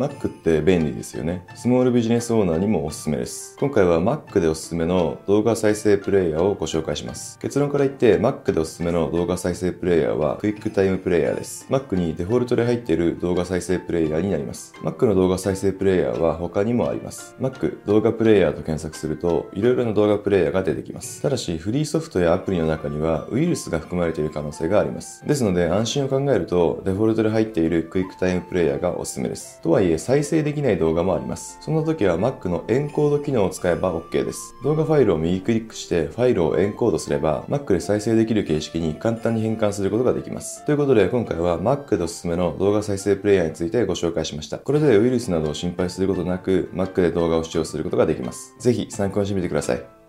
Mac って便利ですよね。スモールビジネスオーナーにもおすすめです。今回は Mac でおすすめの動画再生プレイヤーをご紹介します。結論から言って Mac でおすすめの動画再生プレイヤーはクイックタイムプレイヤーです。Mac にデフォルトで入っている動画再生プレイヤーになります。Mac の動画再生プレイヤーは他にもあります。Mac 動画プレイヤーと検索するといろいろな動画プレイヤーが出てきます。ただしフリーソフトやアプリの中にはウイルスが含まれている可能性があります。ですので安心を考えるとデフォルトで入っているクイックタイムプレイヤーがおすすめです。とはいえいえ再生できない動画もあります。そんな時は Mac のエンコード機能を使えば OK です。動画ファイルを右クリックしてファイルをエンコードすれば Mac で再生できる形式に簡単に変換することができます。ということで今回は Mac でおすすめの動画再生プレイヤーについてご紹介しました。これでウイルスなどを心配することなく Mac で動画を視聴することができます。ぜひ参考にしてみてください。